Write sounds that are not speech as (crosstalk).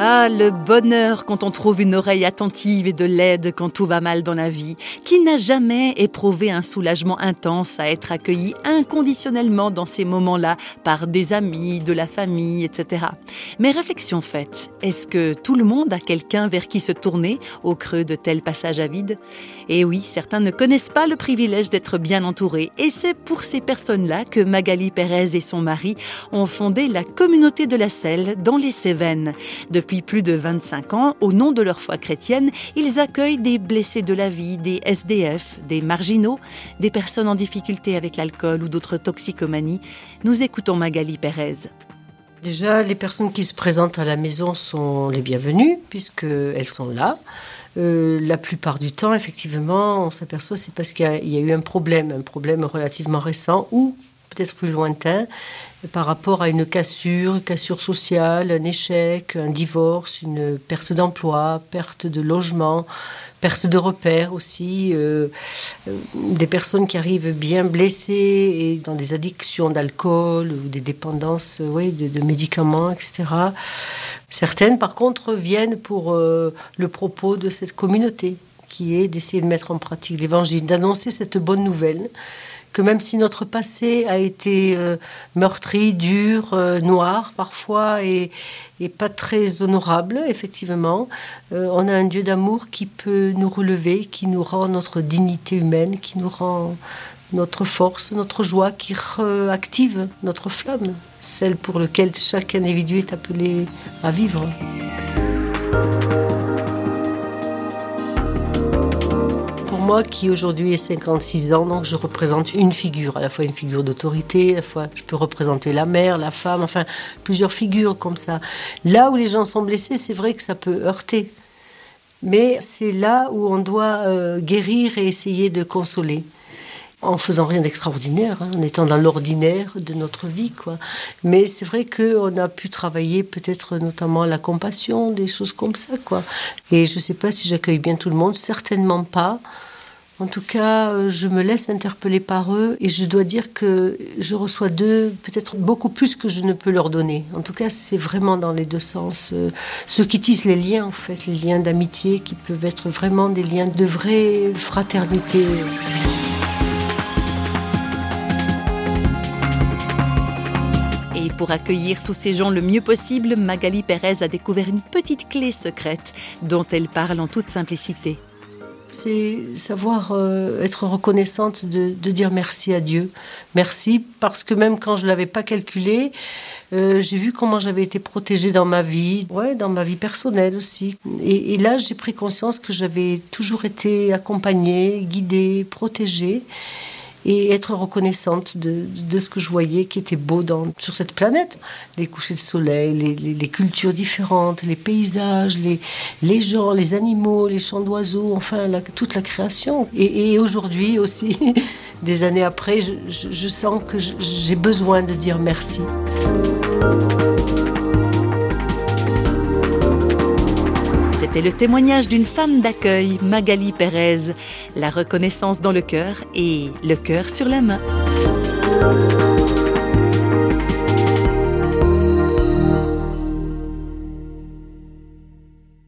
Ah, le bonheur quand on trouve une oreille attentive et de l'aide quand tout va mal dans la vie. Qui n'a jamais éprouvé un soulagement intense à être accueilli inconditionnellement dans ces moments-là par des amis, de la famille, etc. Mais réflexion faite, est-ce que tout le monde a quelqu'un vers qui se tourner au creux de tels passages à vide? Et oui, certains ne connaissent pas le privilège d'être bien entourés. Et c'est pour ces personnes-là que Magali Pérez et son mari ont fondé la communauté de la selle dans les Cévennes. Plus de 25 ans, au nom de leur foi chrétienne, ils accueillent des blessés de la vie, des SDF, des marginaux, des personnes en difficulté avec l'alcool ou d'autres toxicomanies. Nous écoutons Magali Pérez. Déjà, les personnes qui se présentent à la maison sont les bienvenues, puisqu'elles sont là. Euh, la plupart du temps, effectivement, on s'aperçoit c'est parce qu'il y, y, a eu un problème, un problème relativement récent ou peut-être plus lointain, par rapport à une cassure, une cassure sociale, un échec, un divorce, une perte d'emploi, perte de logement, perte de repères aussi, euh, euh, des personnes qui arrivent bien blessées et dans des addictions d'alcool ou des dépendances oui, de, médicaments, etc. Certaines, par contre, viennent pour euh, le propos de cette communauté qui est d'essayer de mettre en pratique l'évangile, d'annoncer cette bonne nouvelle que même si notre passé a été euh, meurtri, dur, euh, noir parfois et, pas très honorable, effectivement, euh, on a un Dieu d'amour qui peut nous relever, qui nous rend notre dignité humaine, qui nous rend notre force, notre joie, qui réactive notre flamme, celle pour laquelle chaque individu est appelé à vivre. Moi qui aujourd'hui ai 56 ans, donc je représente une figure, à la fois une figure d'autorité, à la fois je peux représenter la mère, la femme, enfin plusieurs figures comme ça. Là où les gens sont blessés, c'est vrai que ça peut heurter. Mais c'est là où on doit euh, guérir et essayer de consoler en faisant rien d'extraordinaire, hein, en étant dans l'ordinaire de notre vie. Quoi. Mais c'est vrai qu'on a pu travailler peut-être notamment la compassion, des choses comme ça. Quoi. Et je ne sais pas si j'accueille bien tout le monde, certainement pas. En tout cas, euh, je me laisse interpeller par eux et je dois dire que je reçois d'eux peut-être beaucoup plus que je ne peux leur donner. En tout cas, c'est vraiment dans les deux sens. Euh, ceux qui tissent les liens, en fait, les liens d'amitié qui peuvent être vraiment des liens de vraie fraternité. Et pour accueillir tous ces gens le mieux possible, Magali Pérez a découvert une petite clé secrète dont elle parle en toute simplicité c'est savoir euh, être reconnaissante de, dire merci à Dieu. Merci parce que même quand je ne l'avais pas calculé, euh, j'ai vu comment j'avais été protégée dans ma vie, ouais, dans ma vie personnelle aussi. Et là, j'ai pris conscience que j'avais toujours été accompagnée, guidée, protégée et être reconnaissante de, ce que je voyais qui était beau sur cette planète. Les couchers de soleil, les, cultures différentes, les paysages, les, gens, les animaux, les chants d'oiseaux, enfin toute la création. Et, aujourd'hui aussi, (laughs) des années après, je sens que j'ai besoin de dire merci. C'était le témoignage d'une femme d'accueil, Magali Pérez. La reconnaissance dans le cœur et le cœur sur la main.